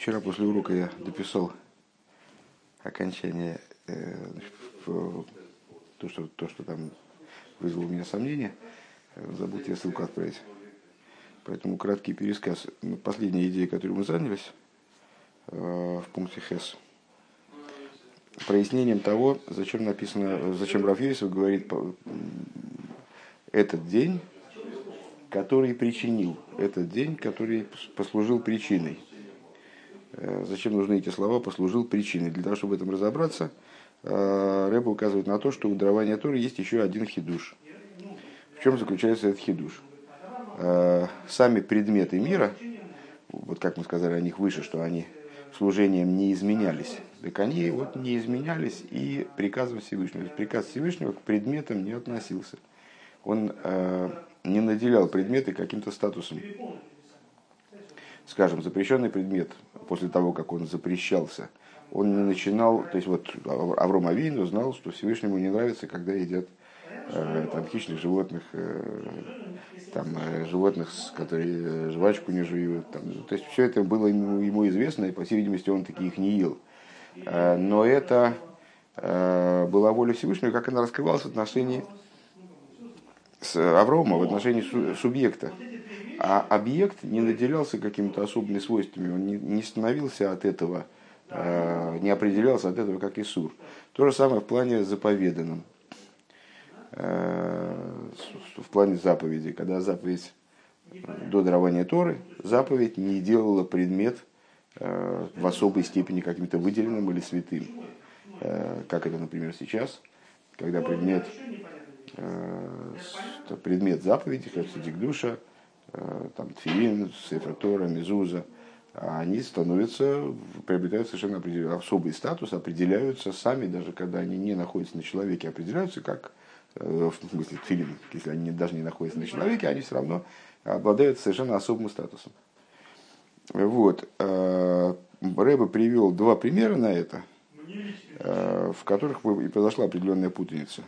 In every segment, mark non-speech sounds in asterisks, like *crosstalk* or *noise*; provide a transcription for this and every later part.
Вчера после урока я дописал окончание, э, в, то, что, то, что там вызвало у меня сомнения. Забыл тебе ссылку отправить. Поэтому краткий пересказ. Последняя идея, которой мы занялись э, в пункте ХЭС. Прояснением того, зачем написано, зачем Рафьесов говорит этот день, который причинил, этот день, который послужил причиной. Э, зачем нужны эти слова «послужил причиной»? Для того, чтобы в этом разобраться, э, Рэб указывает на то, что у дарования Торы есть еще один хидуш. В чем заключается этот хидуш? Э, сами предметы мира, вот как мы сказали о них выше, что они служением не изменялись, так они вот не изменялись и приказом Всевышнего. Приказ Всевышнего к предметам не относился. Он не наделял предметы каким-то статусом скажем, запрещенный предмет, после того, как он запрещался, он не начинал, то есть вот Авром Авин узнал, что Всевышнему не нравится, когда едят э, там, хищных животных, э, там, э, животных, которые э, жвачку не жуют. Там. То есть все это было ему, ему известно, и по всей видимости он таких не ел. Э, но это э, была воля Всевышнего, как она раскрывалась в отношении с Аврома, в отношении су- субъекта. А объект не наделялся какими-то особыми свойствами, он не, не становился от этого, э, не определялся от этого как Исур. То же самое в плане заповеданном, э, в плане заповеди, когда заповедь до дарования Торы, заповедь не делала предмет э, в особой степени каким-то выделенным или святым. Как это, например, сейчас, когда предмет, предмет заповеди, как душа, там, Тфилин, Сефер Тора, Мезуза, они становятся, приобретают совершенно особый статус, определяются сами, даже когда они не находятся на человеке, определяются как, э, в смысле, Тфилин, если они даже не находятся на человеке, они все равно обладают совершенно особым статусом. Вот. Э, Рэба привел два примера на это, в которых и произошла определенная путаница.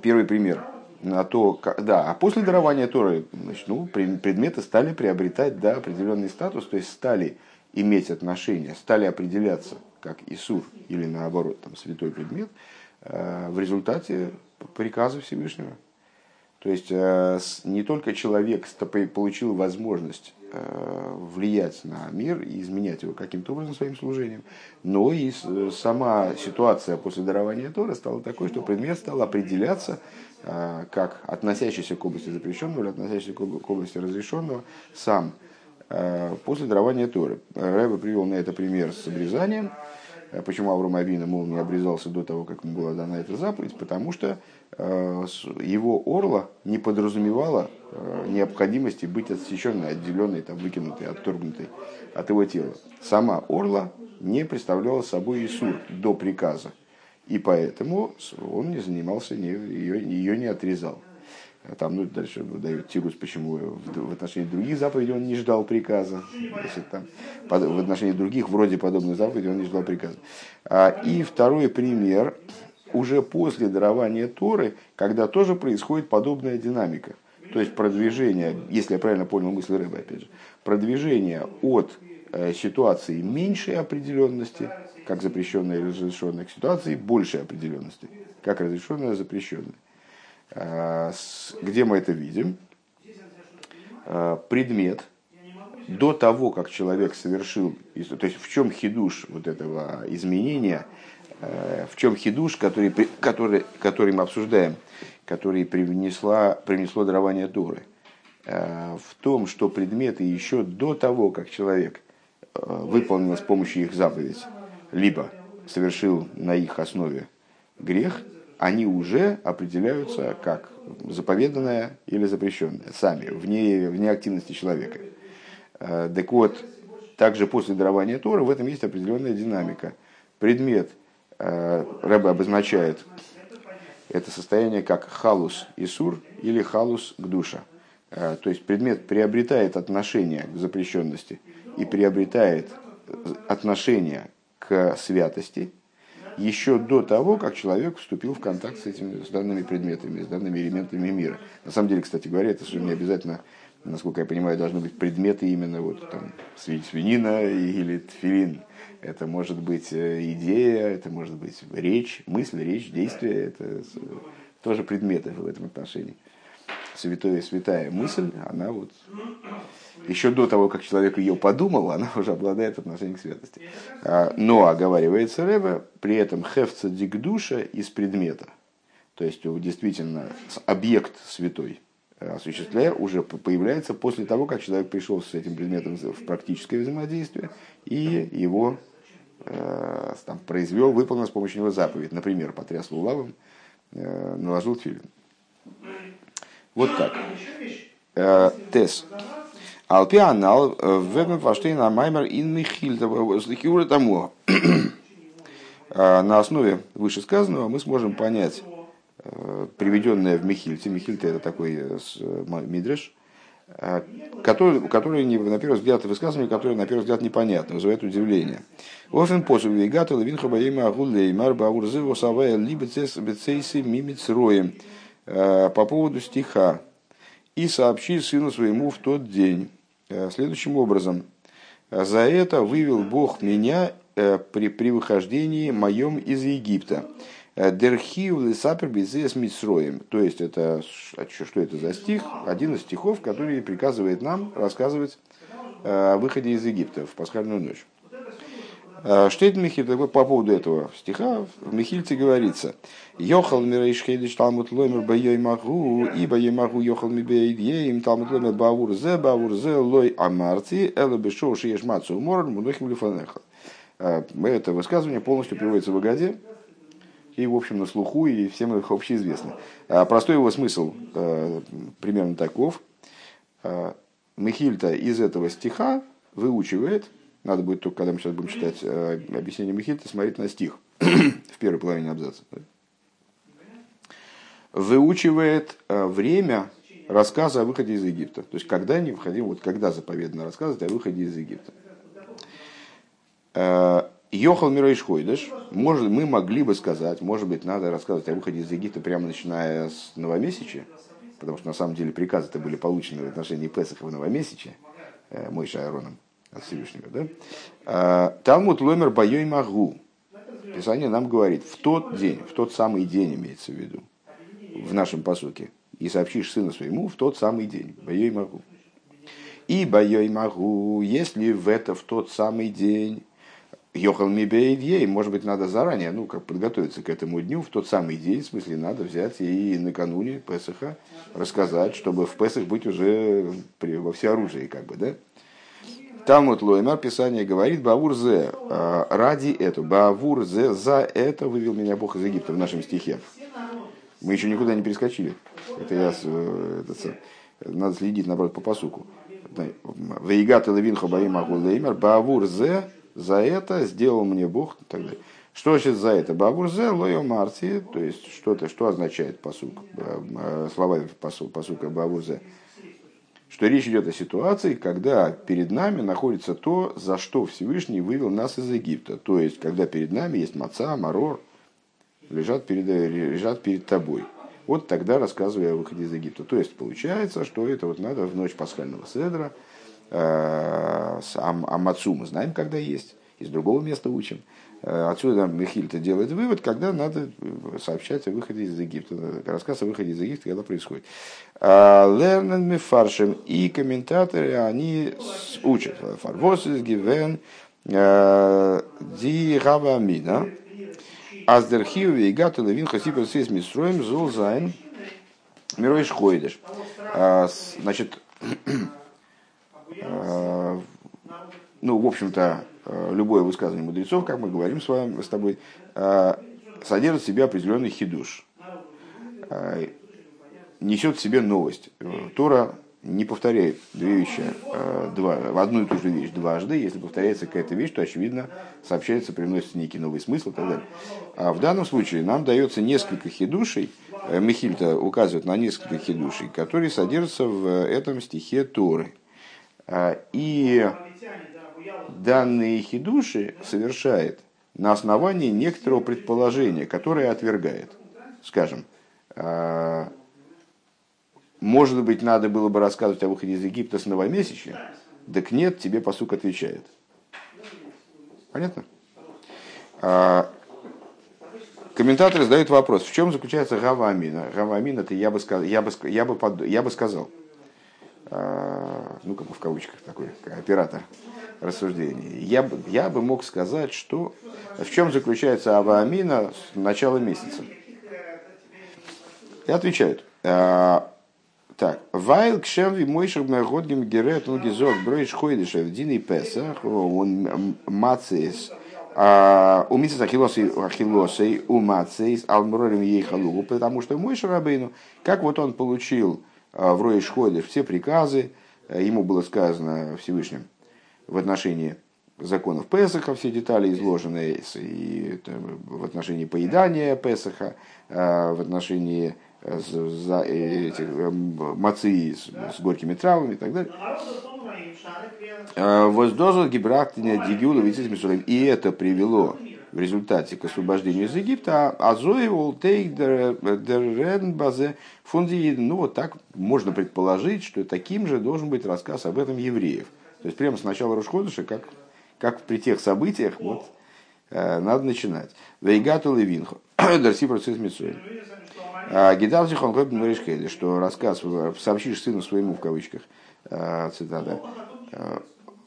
Первый пример – на то, да, а после дарования Торы, значит, ну, предметы стали приобретать, да, определенный статус, то есть стали иметь отношения, стали определяться как Исур или наоборот, там, святой предмет, э, в результате приказа Всевышнего. То есть э, не только человек получил возможность э, влиять на мир и изменять его каким-то образом своим служением, но и сама ситуация после дарования Тора стала такой, что предмет стал определяться как относящийся к области запрещенного или относящийся к области разрешенного сам э, после дарования Торы. Рэбе привел на это пример с обрезанием. Э, почему Авром Авина, мол, не обрезался до того, как ему была дана эта заповедь? Потому что его орла не подразумевала необходимости быть отсеченной, отделенной, там, выкинутой, отторгнутой от его тела. Сама орла не представляла собой Исур до приказа. И поэтому он не занимался, не, ее, ее не отрезал. А там, ну, дальше дает тирус, почему в, в отношении других заповедей он не ждал приказа. Если там, под, в отношении других, вроде подобных заповедей, он не ждал приказа. А, и второй пример, уже после дарования Торы, когда тоже происходит подобная динамика. То есть продвижение, если я правильно понял мысль Рэба, опять же, продвижение от э, ситуации меньшей определенности как запрещенная или разрешенная, к ситуации большей определенности, как разрешенная, запрещенная. А, где мы это видим? А, предмет до того, как человек совершил, то есть в чем хидуш вот этого изменения, а, в чем хидуш, который, который, который мы обсуждаем, который привнесла, привнесло дарование Торы, в том, что предметы еще до того, как человек выполнил с помощью их заповедь, либо совершил на их основе грех, они уже определяются как заповеданное или запрещенное, сами, вне, вне активности человека. Э, так вот, также после дарования Тора в этом есть определенная динамика. Предмет э, Рэбе обозначает это состояние как халус Исур или халус к душа. Э, то есть предмет приобретает отношение к запрещенности и приобретает отношение святости еще до того, как человек вступил в контакт с этими с данными предметами, с данными элементами мира. На самом деле, кстати говоря, это совершенно не обязательно насколько я понимаю, должны быть предметы именно вот там свинина или тфилин. Это может быть э, идея, это может быть речь, мысль, речь, действие. Это тоже предметы в этом отношении. Святая, святая мысль, она вот еще до того, как человек ее подумал, она *laughs* уже обладает отношением к святости. А, но, оговаривается Рэбе, при этом хефца дикдуша из предмета. То есть действительно объект святой осуществляя, уже появляется после того, как человек пришел с этим предметом в практическое взаимодействие и его э, там, произвел, выполнил с помощью него заповедь. Например, потряс лулавом, э, наложил тфилин. Вот так. Э, тес. Алпианал вебен фаштейн маймер ин михиль тому. *clears throat* На основе вышесказанного мы сможем понять Э, приведенное в Михильте. Михильте это такой э, э, мидреш, который, который на первый взгляд высказывание, которое на первый взгляд непонятно, вызывает удивление. Офен посуд вейгата левин хабаима агулеймар баурзы восавая либецес бецейси мимицроем. По поводу стиха. И сообщи сыну своему в тот день. Следующим образом. За это вывел Бог меня при, при выхождении моем из Египта. Дерхиу лисапер безес митсроем. То есть, это, а что это за стих? Один из стихов, который приказывает нам рассказывать э, о выходе из Египта в пасхальную ночь. Э, Михиль по поводу этого стиха? В Михильте говорится, Йохал мирейшхедиш талмут ломер байой магу, и байой магу йохал ми бейдьеем талмут ломер баур зе, баур зе лой амарти, эле бешоу шиеш мацу уморн, мудохим лифанеха. Э, это высказывание полностью приводится в Агаде, и, в общем, на слуху, и всем их общеизвестно. А простой его смысл э, примерно таков. Э, Михильта из этого стиха выучивает, надо будет только, когда мы сейчас будем читать э, объяснение Михильта, смотреть на стих *clears throat* в первой половине абзаца. Выучивает время рассказа о выходе из Египта. То есть, когда не выходим, вот когда заповедано рассказывать о выходе из Египта. Йохал Мирайш Хойдыш, может, мы могли бы сказать, может быть, надо рассказывать о выходе из Египта прямо начиная с новомесяча, потому что на самом деле приказы-то были получены в отношении Песаха в новомесяче, э, мой Шайроном от Всевышнего. Да? А, Талмуд Ломер Байой Магу. Писание нам говорит, в тот день, в тот самый день имеется в виду, в нашем посуке, и сообщишь сыну своему в тот самый день, Байой Магу. И Байой Магу, если в это в тот самый день Йохал Мибейдьей, может быть, надо заранее, ну, как подготовиться к этому дню, в тот самый день, в смысле, надо взять и накануне Песаха рассказать, чтобы в Песах быть уже при, во всеоружии, как бы, да? Вот Лоймар, Писание говорит, Бавур зе, а, ради этого, Бавур зе, за это вывел меня Бог из Египта в нашем стихе. Мы еще никуда не перескочили. Это я, э, это, надо следить, наоборот, по посуку. Вейгат и Левин Хабаим Агулеймер, Бавур зе, за это сделал мне Бог и так далее. Что значит за это? Бабурзе, лойо марти, то есть что-то, что означает посук, э, слова посук, посука Бабурзе. Что речь идет о ситуации, когда перед нами находится то, за что Всевышний вывел нас из Египта. То есть, когда перед нами есть маца, марор, лежат перед, лежат перед тобой. Вот тогда рассказываю о выходе из Египта. То есть, получается, что это вот надо в ночь пасхального седра – а мацу мы знаем, когда есть, из другого места учим. Э, отсюда Михильта делает вывод, когда надо сообщать о выходе из Египта, рассказ о выходе из Египта, когда происходит. לערנען מפרשים и комментаторы, они учат. פארוואס איז געווען די הוה אמינא. אז דער חיוב והגדת לבנך הסיפור יציאת מצרים זאל זיין מראש חודש. Значит, *clears throat* Э, ну, в общем-то, э, любое высказывание мудрецов, как мы говорим с вами, с тобой, э, содержит в себе определенный хидуш, несет в себе новость. Тора не повторяет две вещи, два, одну и ту же вещь дважды. Если повторяется какая-то вещь, то, очевидно, сообщается, привносится некий новый смысл и так далее. А в данном случае нам дается несколько хидушей, Михильта указывает на несколько хидушей, которые содержатся в этом стихе Торы – и данные хидуши совершает на основании некоторого предположения, которое отвергает. Скажем, а, может быть, надо было бы рассказывать о выходе из Египта с новомесячья? Так нет, тебе посук отвечает. Понятно? А, комментаторы задают вопрос, в чем заключается Гава Амина? Гава это я бы, сказал, я бы, я бы, под, я бы сказал, а, ну, как бы в кавычках такой оператор рассуждений. Я, бы, я бы мог сказать, что в чем заключается Ава Амина с начала месяца. И отвечают. А, так, Вайл кшем мойшер мегодгим герет он гизок бройш хойдышев дин и песах он мацис а, у мисс ахилосей у мацис алмрорим ей халугу, потому что мой шарабейну, как вот он получил а, в Роиш все приказы, э, ему было сказано Всевышним в отношении законов Песаха, все детали изложены и в отношении поедания Песаха, а, в отношении за этих э, мацы с, горькими травами и так далее. Э, Воздозал Гибрахтиня Дигюла И это привело в результате к освобождению из Египта, а Зои Волтейк Деренбазе Фунди, ну вот так можно предположить, что таким же должен быть рассказ об этом евреев. То есть прямо с начала Рушходыша, как, как при тех событиях, вот, э, надо начинать. Вейгату Левинхо, *coughs* Дарси процесс Митсуэль. А, Гидал Зихон Гэбн что рассказ сообщишь сыну своему в кавычках, а, цитата,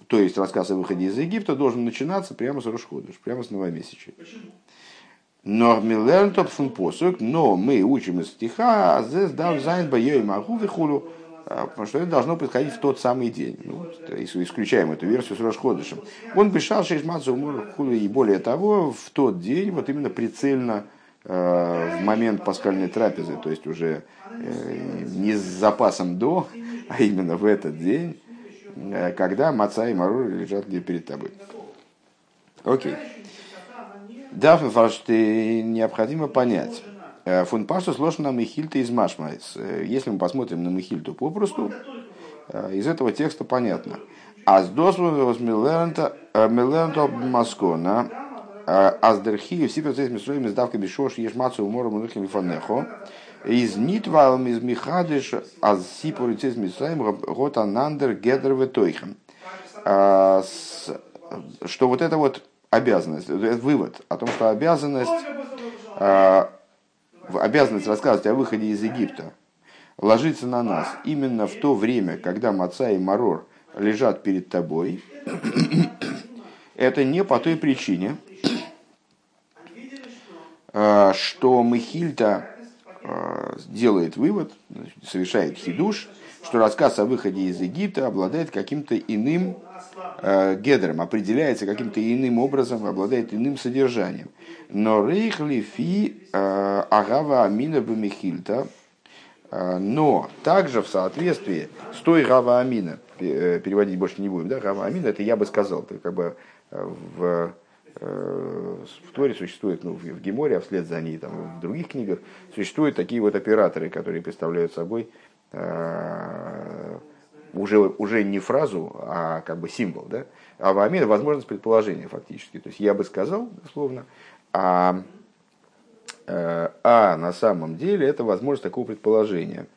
то есть рассказ о выходе из Египта должен начинаться прямо с Рошходыш, прямо с новомесячия. נאר מ'לערנט דאס פון פסוק, но мы учим из стиха, а здесь דארף זיין ביום ההוא וכולי, потому что это должно происходить в тот самый день. Ну, исключаем эту версию с Рошходышем. און בשעה שיש ומרור и более того, в тот день, вот именно прицельно Э, в момент пасхальной трапезы, то есть уже э, не с запасом до, а именно в этот день, э, когда маца и марур лежат перед тобой. Окей. Дафн фаршты необходимо понять. Фун пашту сложно на Михильта из Машмайс. Если мы посмотрим на Михильту попросту, из этого текста понятно. А с досвом Милернта Маскона Аздерхи, все процессы Мисроим из давка бешош ешмацу умора мунухим фанехо. Из нитвалом из михадыш аз си процесс Мисроим гот анандер ветойхем. Что вот это вот обязанность, вывод о том, что обязанность, обязанность рассказывать о выходе из Египта ложится на нас именно в то время, когда Маца и Марор лежат перед тобой, это не по той причине, Э, что Михильта э, делает вывод, совершает хидуш, что рассказ о выходе из Египта обладает каким-то иным э, гедром, определяется каким-то иным образом, обладает иным содержанием. Но рейхли фи агава амина бамихильта, но также в соответствии с той гава амина, переводить больше не будем, да, гава амина, это я бы сказал, это как бы в Э, в Торе существует, ну, в Геморе, а вслед за ней там, в других книгах, существуют такие вот операторы, которые представляют собой э, уже, уже не фразу, а как бы символ. Да? А вамин – возможность предположения фактически. То есть я бы сказал, дословно, а, э, а на самом деле это возможность такого предположения,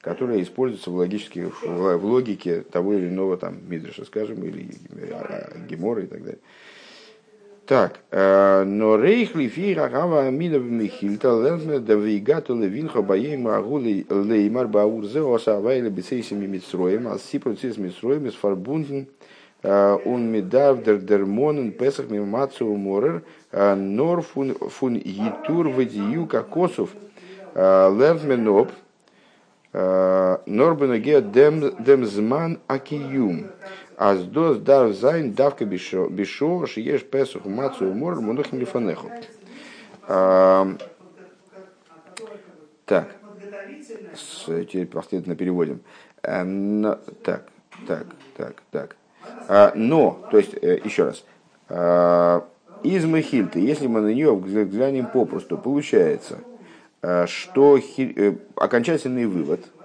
которое используется в, логически, в, в логике того или иного там, Мидриша, скажем, или Гемора и так далее. Так, э, но рейхли фира гава аминов михильта лэнсме да вейгату левинха баем агули леймар баурзе осавайли бисейсими митсроем, а си процесс митсроем из фарбунден он медав дер дермонен песах мимацу морер нор фун фун йитур вадию кокосов лэнсменоп норбенеге дем дем зман акиюм. אז דאס דארף זיין דוקא בשעה, שיש פסח מצה ומרור מונחים לפניך. Так, теперь последовательно переводим. Э, так, так, так, так. А, но, то есть, э, еще раз, а, из Мехильты, если мы на нее взглянем попросту, получается, э, что окончательный вывод –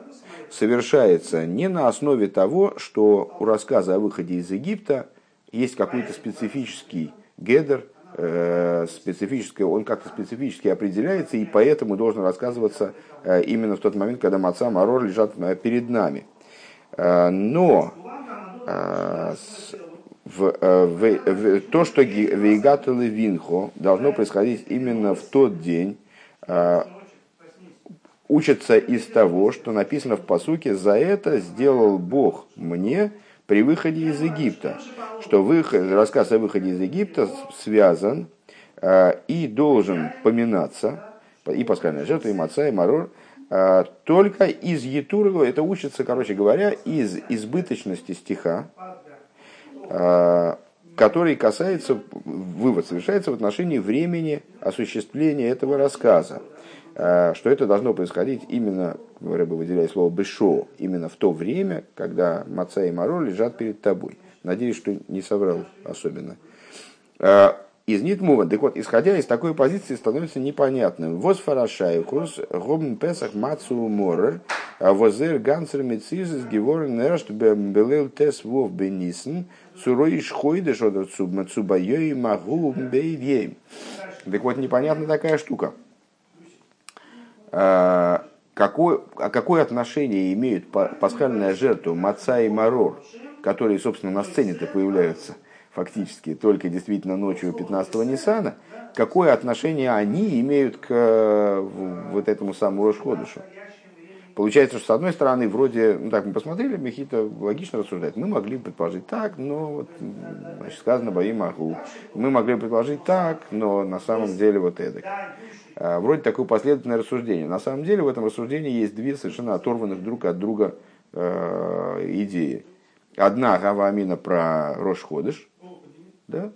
совершается не на основе того, что у рассказа о выходе из Египта есть какой-то специфический гедер, э, специфическое, он как-то специфически определяется, и поэтому должен рассказываться э, именно в тот момент, когда маца марор лежат перед нами. Э, но э, в, в, в, то, что вейгатулы винхо должно происходить именно в тот день, учится из того, что написано в посуке «За это сделал Бог мне при выходе из Египта». Что выход, рассказ о выходе из Египта связан э, и должен поминаться, и пасхальная жертва, и маца, и марор, э, только из Етурова, это учится, короче говоря, из избыточности стиха, э, который касается, вывод совершается в отношении времени осуществления этого рассказа. Э, что это должно происходить именно, Рэба выделяет слово «бешо», именно в то время, когда маца и маро лежат перед тобой. Надеюсь, что не соврал особенно. Из Нитмува, так вот, исходя из такой позиции, становится непонятным. Воз фарашайхус, гобн песах мацу морер, а возер гансер мецизис геворен нершт белел тес вов бенисен, сурой шхойдеш от цубайой магу бейвьем. Так вот, непонятна такая штука – а, какое, а какое отношение имеют пасхальная жертва Маца и Марор, которые, собственно, на сцене-то появляются фактически только действительно ночью 15-го Ниссана, какое отношение они имеют к вот этому самому Рошходышу? Получается, что с одной стороны, вроде, ну так мы посмотрели, Мехита логично рассуждает. Мы могли предположить так, но вот, значит, сказано бои могу. Мы могли предположить так, но на самом деле вот это. А, вроде такое последовательное рассуждение. На самом деле в этом рассуждении есть две совершенно оторванных друг от друга э, идеи. Одна Гава Амина про Рошходыш, да?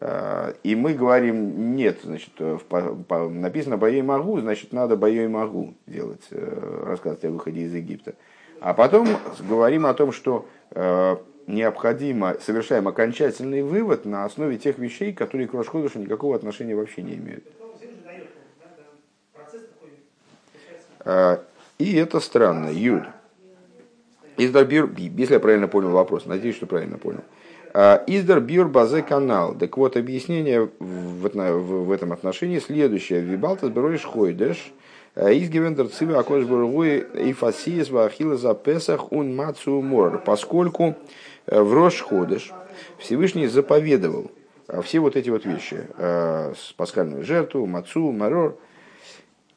А, и мы говорим, нет, значит, по, написано «боей могу», значит, надо «боей могу» делать, э, рассказывать о выходе из Египта. А потом говорим о том, что э, необходимо, совершаем окончательный вывод на основе тех вещей, которые к Рошходышу никакого отношения вообще не имеют. А, и это странно, Юд. Если я правильно понял вопрос, надеюсь, что правильно понял. А, Издар бюр базе канал. Так вот, объяснение в, в, этом отношении следующее. Вибалтас бероиш хойдеш. А, Изгивендер цивы акош бургуи и фасиес вахила за песах ун мацу мор. Поскольку э, в Рош ходыш Всевышний заповедовал все вот эти вот вещи. Пасхальную жертву, мацу, марор –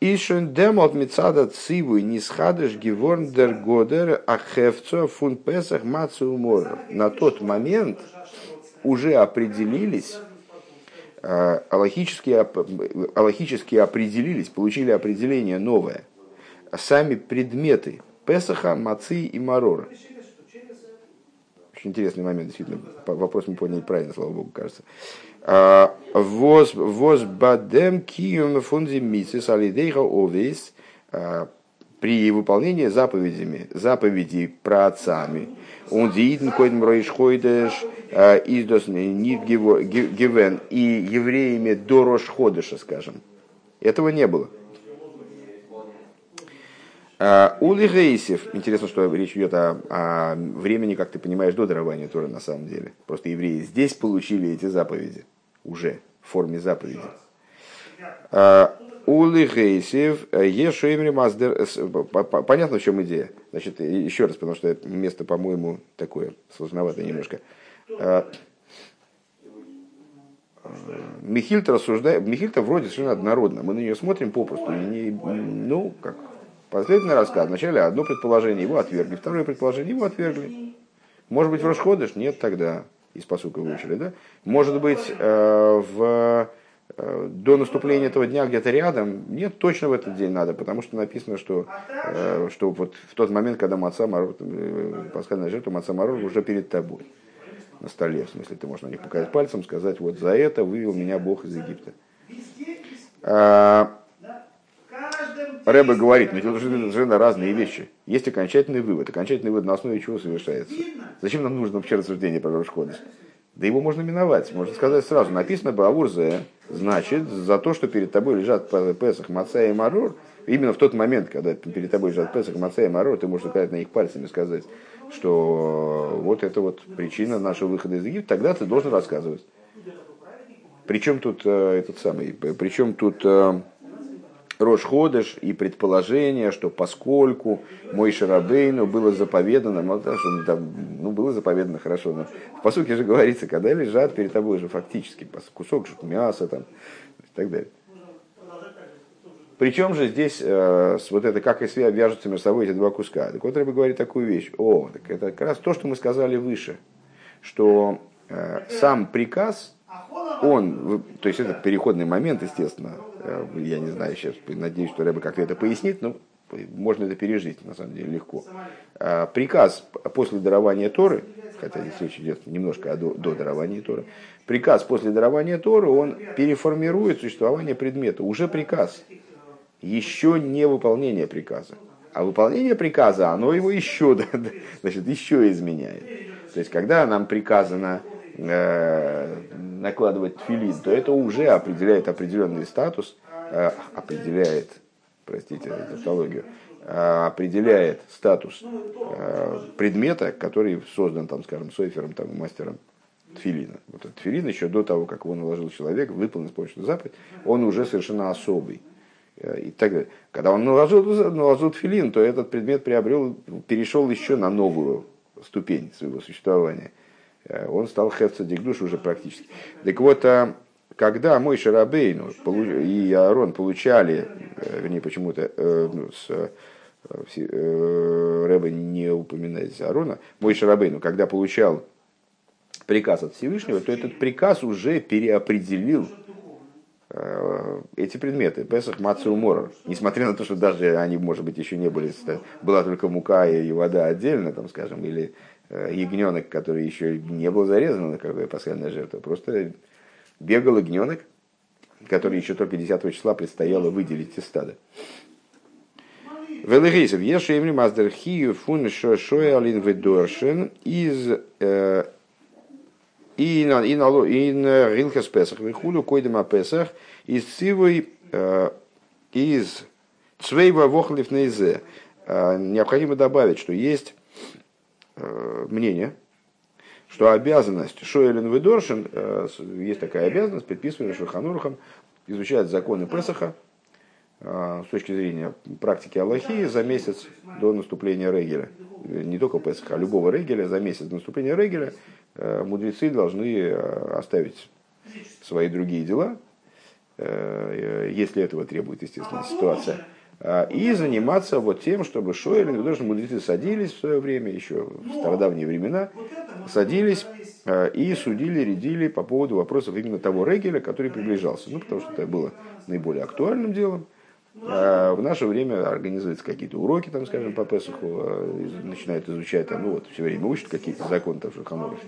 Ишен демот мецада циву нисхадыш геворн дер годер ахевцо фун песах мацу умор. На тот момент уже определились, аллахически, аллахически определились, получили определение новое. Сами предметы Песаха, Мацы и Марора. Очень интересный момент, действительно. Вопрос мы поняли правильно, слава богу, кажется. А, воз бадем киюм фунзи мисис алидейха овейс а, при выполнении заповедями, заповедей про отцами. Он диидн койдем роишхойдеш, а, издос нит гивен, и евреями до Рошходыша, скажем. Этого не было. Ули Гейсев, интересно, что речь идет о, о времени, как ты понимаешь, до дарования Тора на самом деле. Просто евреи здесь получили эти заповеди уже в форме заповеди. Ули Гейсев, Ешуэмри Маздер. Понятно, в чем идея. Значит, еще раз, потому что место, по-моему, такое сложновато немножко. Михильта рассуждает, Михильта вроде совершенно однородно. Мы на нее смотрим попросту. Не, ну, как Последовательный рассказ. Вначале одно предположение, его отвергли. Второе предположение, его отвергли. Может быть, в Рошходыш? Нет, тогда. Из посука выучили, да? Может быть, э, в, э, до наступления этого дня где-то рядом? Нет, точно в этот день надо, потому что написано, что, э, что вот в тот момент, когда Маца Марор, пасхальная жертва Маца Марор уже перед тобой на столе. В смысле, ты можешь на них показать пальцем, сказать, вот за это вывел меня Бог из Египта. А, Рэбе говорит, но это совершенно разные вещи. Есть окончательный вывод. Окончательный вывод на основе чего совершается. Зачем нам нужно вообще рассуждение про Рошходес? Да его можно миновать. Можно сказать сразу. Написано Баурзе, значит, за то, что перед тобой лежат Песах, Маца и Марур, именно в тот момент, когда перед тобой лежат Песах, Маца и Марур, ты можешь сказать на них пальцами сказать, что вот это вот причина нашего выхода из Египта, тогда ты должен рассказывать. Причем тут этот самый, причем тут Рош Ходыш и предположение, что поскольку мой Шарабейну было заповедано, ну, там, ну, было заповедано хорошо, но в посуке же говорится, когда лежат перед тобой же фактически кусок мяса там, и так далее. Причем же здесь э, вот это как и связь вяжутся между собой эти два куска. Так вот, Рэба говорит такую вещь. О, так это как раз то, что мы сказали выше, что э, сам приказ, он, то есть это переходный момент, естественно, я не знаю сейчас, надеюсь, что Рэба как-то это пояснит, но можно это пережить, на самом деле, легко. А приказ после дарования Торы, хотя здесь речь идет немножко до, до дарования Торы, приказ после дарования Торы, он переформирует существование предмета. Уже приказ, еще не выполнение приказа. А выполнение приказа, оно его еще, *laughs* значит, еще изменяет. То есть, когда нам приказано э, накладывать тфилин, то это уже определяет определенный статус, э, определяет, простите, тавтологию, э, определяет статус э, предмета, который создан, там, скажем, Сойфером, там, мастером тфилина. Вот этот тфилин еще до того, как его наложил человек, выполнил с помощью заповедь, он уже совершенно особый. И так далее. Когда он наложил, наложил тфилин, то этот предмет приобрел, перешел еще на новую ступень своего существования. Э, он стал хефца дикдуш уже практически. Так вот, а, когда мой Шарабейну и Аарон получали, э, вернее, почему-то э, ну, с Рэба не упоминает Аарона, мой Шарабейну, когда получал приказ от Всевышнего, то этот приказ уже переопределил эти предметы, Песах, Мацу, Морор. Несмотря на то, что даже они, может быть, еще не были, была только мука и вода отдельно, там, скажем, или ягненок, который еще не был зарезан какая пасхальная жертва, просто бегал ягненок, который еще только 10 числа предстояло выделить из стада. Велерейсов, еши имри маздер хию фун шоялин ведоршен из э, и на и на и на рилхас песах вихулю койдема песах из цивой э, из цвейва вохлив нейзе. Необходимо добавить, что есть Э, мнение, что обязанность Шоэлин Ведоршин, э, есть такая обязанность, предписываемая Шурханурхом, изучать законы Песаха э, с точки зрения практики Аллахи за месяц до наступления Регеля. Не только Песаха, а любого Регеля, за месяц до наступления Регеля мудрецы должны оставить свои другие дела, если этого требует, естественно, ситуация, и заниматься вот тем, чтобы Шоэлин, даже мудрецы садились в свое время, еще в стародавние времена, садились а, и судили, рядили по поводу вопросов именно того Регеля, который приближался. Ну, потому что это было наиболее актуальным делом. А в наше время организуются какие-то уроки, там, скажем, по Песуху, начинают изучать, там, ну вот, все время учат какие-то законы, там, Шуханорухи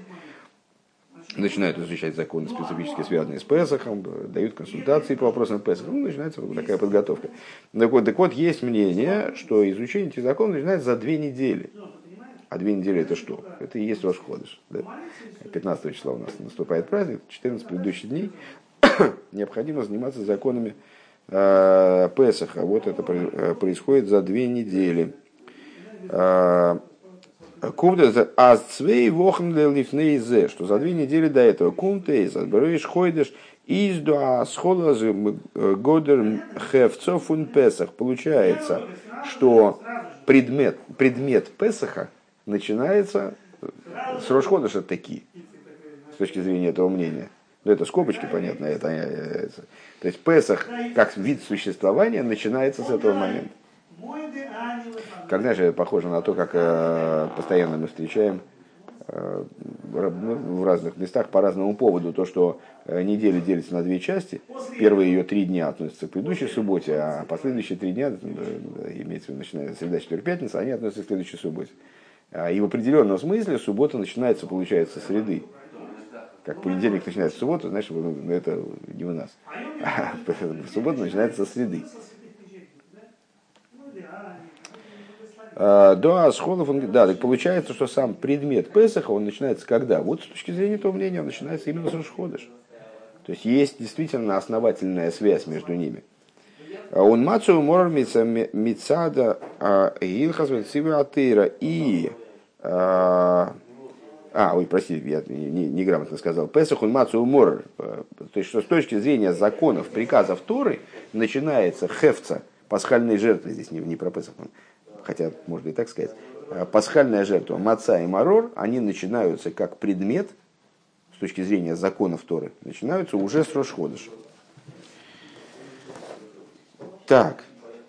начинают изучать законы, специфически связанные с Песохом, дают консультации по вопросам Песоха, ну, начинается вот такая подготовка. Так вот, так вот, есть мнение, что изучение этих законов начинается за две недели. А две недели это что? Это и есть Рошходыш. Да? 15 числа у нас наступает праздник, 14 предыдущих дней *coughs* необходимо заниматься законами э, Песаха. Вот это э, происходит за две недели. Э, Кумте азцвей вохн лифнейзе, что за две недели до этого кумтейз, отберешь хойдеш, из до схода годер хевцов фун песах. Получается, что предмет, предмет Песаха начинается с Рошходыша таки, с точки зрения этого мнения. Ну, это скобочки, понятно. Это, это, то есть Песах, как вид существования, начинается с этого момента. Как, знаешь, похоже на то, как э, постоянно мы встречаем э, ну, в разных местах по разному поводу то, что э, неделя делится на две части. Первые ее три дня относятся к предыдущей субботе, а последующие три дня, имеется в виду, начиная среда, четверг, пятница, они относятся к следующей субботе. А, и в определенном смысле суббота начинается, получается, с среды. Как понедельник начинается с субботы, знаешь, это не у нас. *laughs* Суббота начинается со среды. А, до Асхолов, он, да, так получается, что сам предмет Песаха, он начинается когда? Вот с точки зрения этого мнения, он начинается именно с Рашходыш. То есть есть действительно основательная связь между ними. А он мацу морар мицада а, гилхас атеира и а, ой, прости, я неграмотно не сказал. Песах он мацу мор, То есть, что с точки зрения законов, приказов Торы, начинается хевца, пасхальной жертвы, здесь не, не про Песах, хотя можно и так сказать, э, пасхальная жертва, маца и марор, они начинаются как предмет, с точки зрения законов Торы, начинаются уже с Рошходыша. Так,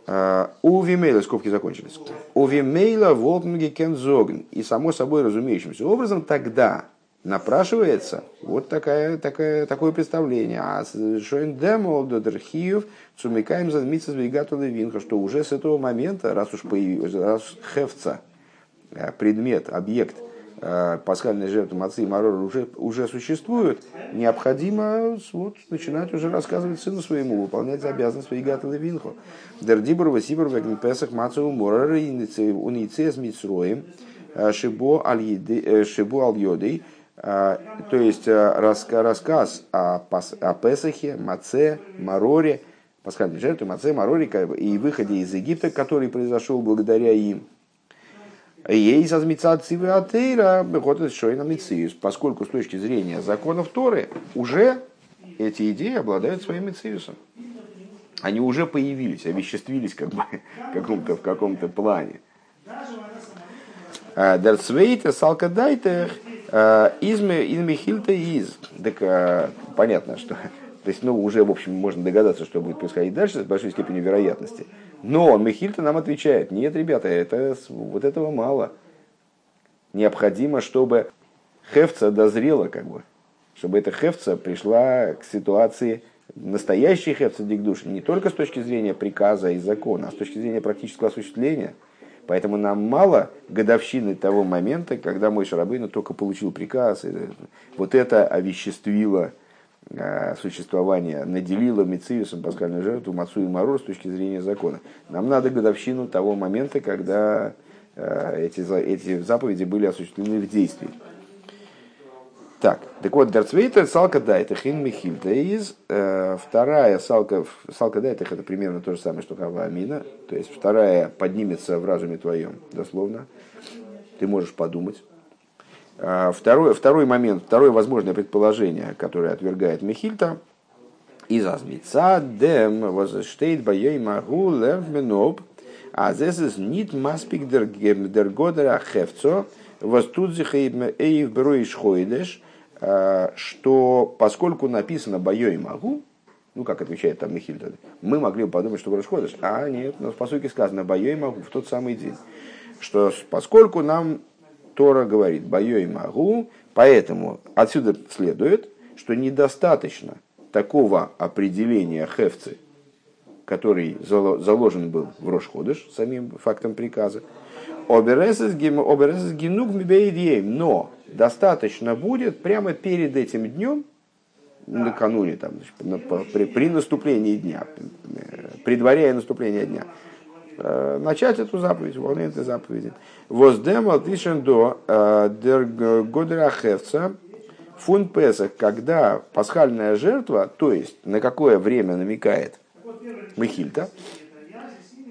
э, у Вимейла, скобки закончились. У Вимейла волтмги кензоген. И само собой разумеющимся образом тогда напрашивается вот такая, такая, такое представление. А Шоин Демолдодерхиев Цумикаем задмиться Звигату Винха, что уже с этого момента, раз уж появился, раз хевца, э, предмет, объект э, пасхальной жертвы Мацы и Марора уже, уже существует, необходимо вот, начинать уже рассказывать сыну своему, выполнять обязанность Вигату Винху. Дердибр Васибр Вегн Песах Мацу Морора Уницес Мицроем э, Шибо Аль-Йодей то есть э, рассказ о, о Песахе, Маце, Мароре, пасхальной жертве, Маце, Мароре и выходе из Египта, который произошел благодаря им. Ей сазмицацивы атеира выходит шойна поскольку с точки зрения законов Торы уже эти идеи обладают своим мициусом. Они уже появились, овеществились как бы *laughs* каком-то, в каком-то плане. Дерцвейта салкадайтер Э, изме инмихильта из. Так э, понятно, что *laughs* то есть, ну, уже, в общем, можно догадаться, что будет происходить дальше с большой степенью вероятности. Но Михильта нам отвечает, нет, ребята, это, вот этого мало. Необходимо, чтобы Хевца дозрела, как бы, чтобы эта Хевца пришла к ситуации настоящей Хевца Дикдуши, не только с точки зрения приказа и закона, а с точки зрения практического осуществления – Поэтому нам мало годовщины того момента, когда мой Шарабейну только получил приказ, вот это овеществило э, существование, наделило Мециусом пасхальную жертву Мацу и Марор с точки зрения закона. Нам надо годовщину того момента, когда э, эти, эти заповеди были осуществлены в действии. Так, так вот, Дарцвейта салка дайтах хин михильта из э, вторая салка, салка дайтах это примерно то же самое, что хава амина, то есть вторая поднимется в разуме твоем, дословно, ты можешь подумать. А, второй, второй момент, второе возможное предположение, которое отвергает Михильта, из азмица дем возштейт байей магу лерменоб, а здесь нит маспик дер годера хевцо, востудзих эйв беруиш хойдеш, что поскольку написано «Бою и могу», ну, как отвечает там Михиль, мы могли бы подумать, что расходишь. А нет, но в посуке сказано «Бою и могу» в тот самый день. Что поскольку нам Тора говорит «Бою и могу», поэтому отсюда следует, что недостаточно такого определения хевцы, который заложен был в Рошходыш, самим фактом приказа, но достаточно будет прямо перед этим днем, накануне, там, при, при наступлении дня, предваряя наступление дня, э, начать эту заповедь, выполнение этой заповеди. Воздемал тишен до э, дер годерахевца фун песах, когда пасхальная жертва, то есть на какое время намекает Михильта,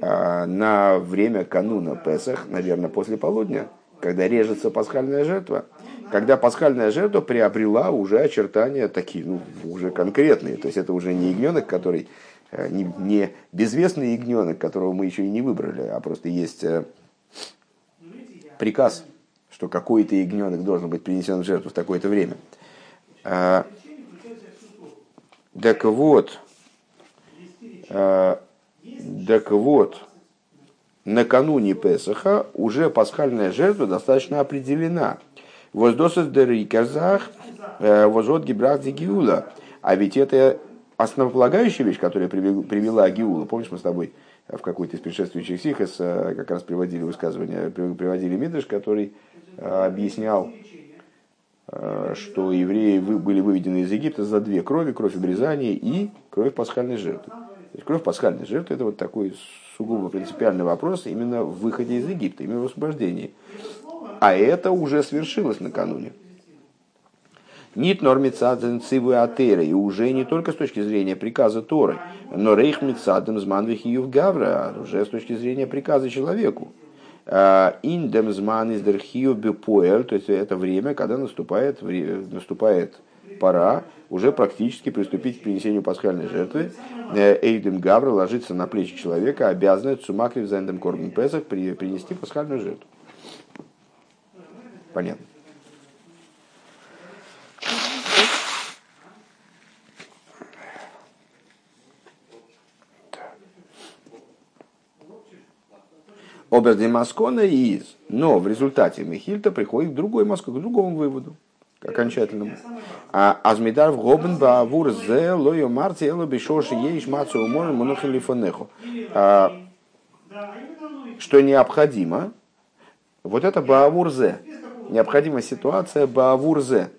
на время кануна Песах, наверное, после полудня, когда режется пасхальная жертва, когда пасхальная жертва приобрела уже очертания такие, ну, уже конкретные. То есть это уже не ягненок, который э, не, не безвестный ягненок, которого мы еще и не выбрали, а просто есть э, приказ, что какой-то ягненок должен быть принесен в жертву в такое-то время. А, так вот, а, так вот, накануне Песаха уже пасхальная жертва достаточно определена – Воздосас дериказах, э, возот гибрах гиула. А ведь это основополагающая вещь, которая привела Гиула. Помнишь, мы с тобой в какой-то из предшествующих сихос э, как раз приводили высказывание, приводили Мидриш, который э, объяснял, что евреи были выведены из Египта за две крови, кровь обрезания и кровь пасхальной жертвы. Есть кровь пасхальной жертвы это вот такой сугубо принципиальный вопрос именно в выходе из Египта, именно в освобождении. А это уже свершилось накануне. Нит нормицаден цивы атера, и уже не только с точки зрения приказа Торы, но рейх мицаден зманвих и гавра, а уже с точки зрения приказа человеку. А, индем зман из дерхию бепоэр, то есть это время, когда наступает, наступает пора уже практически приступить к принесению пасхальной жертвы. Э, Эйдем Гавра ложится на плечи человека, обязанный Цумакрив Зайндем Корбин Песах принести пасхальную жертву. Понятно. Образ Маскона из. Но в результате Михильта приходит к другой Москве, к другому выводу, к окончательному. А Азмидар в Гобен Баавур Зе Лойо Марти Эло Бешоши Еиш Мацу Умор Монохилифонеху. А, что необходимо, вот это Баавур Зе. Необходима ситуация Баавур Зе.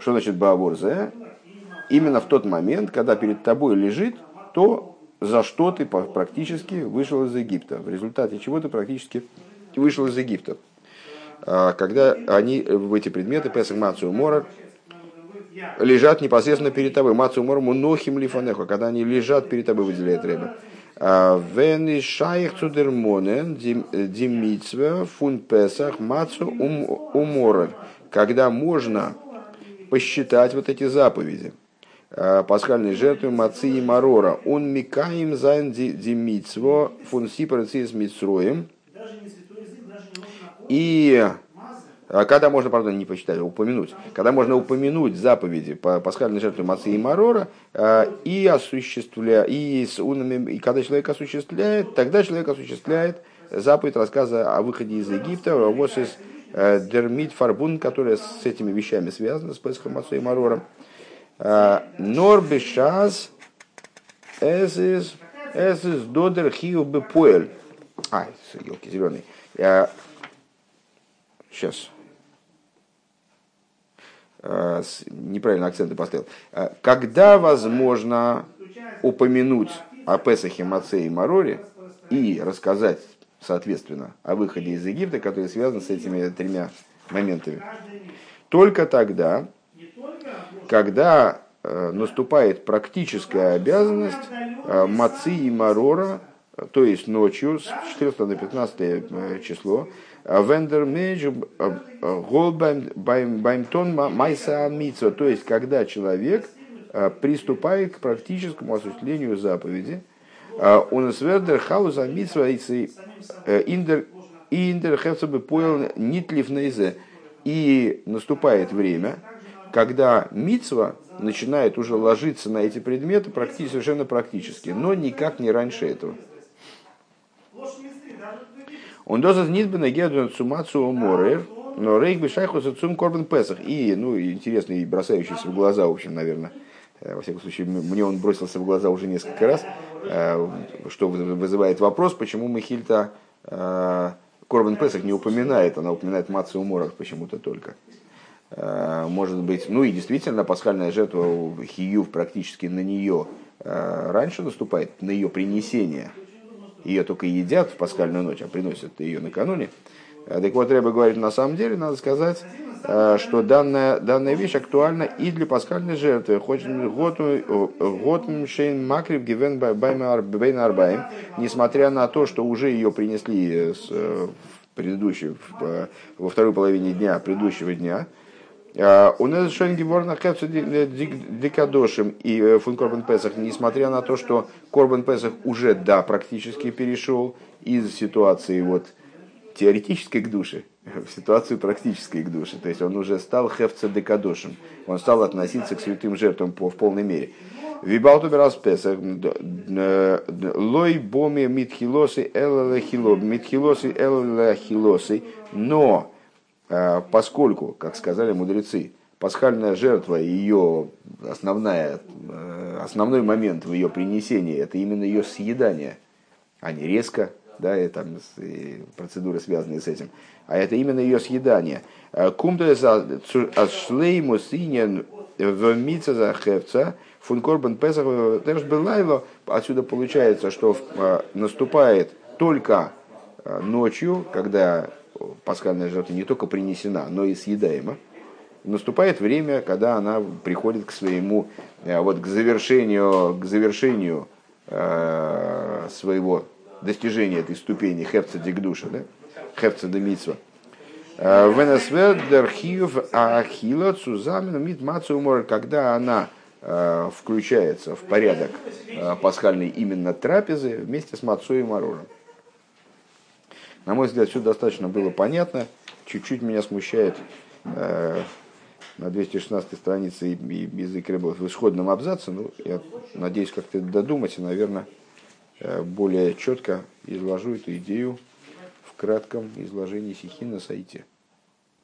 Что значит Баавур Зе? Именно в тот момент, когда перед тобой лежит то, за что ты практически вышел из Египта, в результате чего ты практически вышел из Египта. А, когда они, в эти предметы, Песах, Мацию, Мора, лежат непосредственно перед тобой. Мацию, Мора, Мунохим, Лифанехо, когда они лежат перед тобой, выделяет Рэбе. А, Вен шайх цудермонен димитсве фун Песах, Мацу, Умора. Когда можно посчитать вот эти заповеди – Э, пасхальной жертвы Мацы и Марора. און מקיים זיין די מצוה פון סיפור יציאת מצרים. И э, когда можно, правда, не посчитать, а упомянуть, когда можно упомянуть заповеди по пасхальной жертве Мацы и Марора э, и осуществля, и, с унами, и когда человек осуществляет, тогда человек осуществляет заповедь рассказа о выходе из Египта, вот из Дермит Фарбун, которая с этими вещами связана, с Песхом Мацы и Марором. Норбишаз эсис эсис додер хиу бепуэль. А, елки зеленый. Сейчас. Неправильно акценты поставил. Когда возможно упомянуть о Песахе, Маце и Мароре и рассказать, соответственно, о выходе из Египта, который связан с этими тремя моментами. Только тогда, когда э, наступает практическая обязанность э, мацы и марора, то есть ночью с 14 на 15 э, число, вендер баймтон майса митсва, то есть когда человек приступает к практическому осуществлению заповеди, он свердер хауза митсва индер индер хевцебе поел нитлив и наступает время, когда мицва начинает уже ложиться на эти предметы практически, совершенно практически, но никак не раньше этого. Он доза низбена гедуэн цумацу морер, но рейх бешайху цум корбан песах. И, ну, интересный бросающийся в глаза, в общем, наверное, э, во всяком случае, мне он бросился в глаза уже несколько раз, э, что вызывает вопрос, почему Михильта э, Корбан Песах не упоминает, она упоминает Мацию Морах почему-то только. Э, может быть, ну и действительно пасхальная жертва Хиюв практически на нее э, раньше наступает, на ее принесение. Ее только едят в пасхальную ночь, а приносят ее накануне. Э, так вот, Рэба говорит, на самом деле, надо сказать, что данная, данная вещь актуальна и для пасхальной жертвы. Хоть год Шейн Макрив Гивен Бейн Арбаем, несмотря на то, что уже ее принесли с предыдущей, во второй половине дня предыдущего дня, у нас Шенгеворна Хепсу Дикадошим и э, Фун Корбан Песах, несмотря на то, что Корбан Песах уже, да, практически перешел из ситуации вот теоретической к душе *laughs* в ситуацию практической к душе. То есть он уже стал хефца декадошем. Он стал относиться к святым жертвам по, в полной мере. Вибалту берас Песах, лой боми митхилосы эллахило, митхилосы эллахилосы, но Э, поскольку, как сказали мудрецы, пасхальная жертва, ее основная, э, основной момент в ее принесении, это именно ее съедание, а не резко, да, и там и процедуры, связанные с этим, а это именно ее съедание. Э, Кумта шлейму синен в мица хевца функорбан песах отсюда получается, что наступает только ночью, когда пасхальная жертва не только принесена, но и съедаема, наступает время, когда она приходит к своему, э, вот к завершению, к завершению э, своего достижения этой ступени хепца дигдуша, да? хепца де митсва. Венесвер дерхив ахила цузамен мит мацу когда она э, включается в порядок э, пасхальной именно трапезы вместе с мацой и мороженым. На мой взгляд, все достаточно было понятно. Чуть-чуть меня смущает э, на 216 странице язык рыбы в исходном абзаце. Ну, я надеюсь как-то додумать и, наверное, более четко изложу эту идею в кратком изложении стихи на сайте.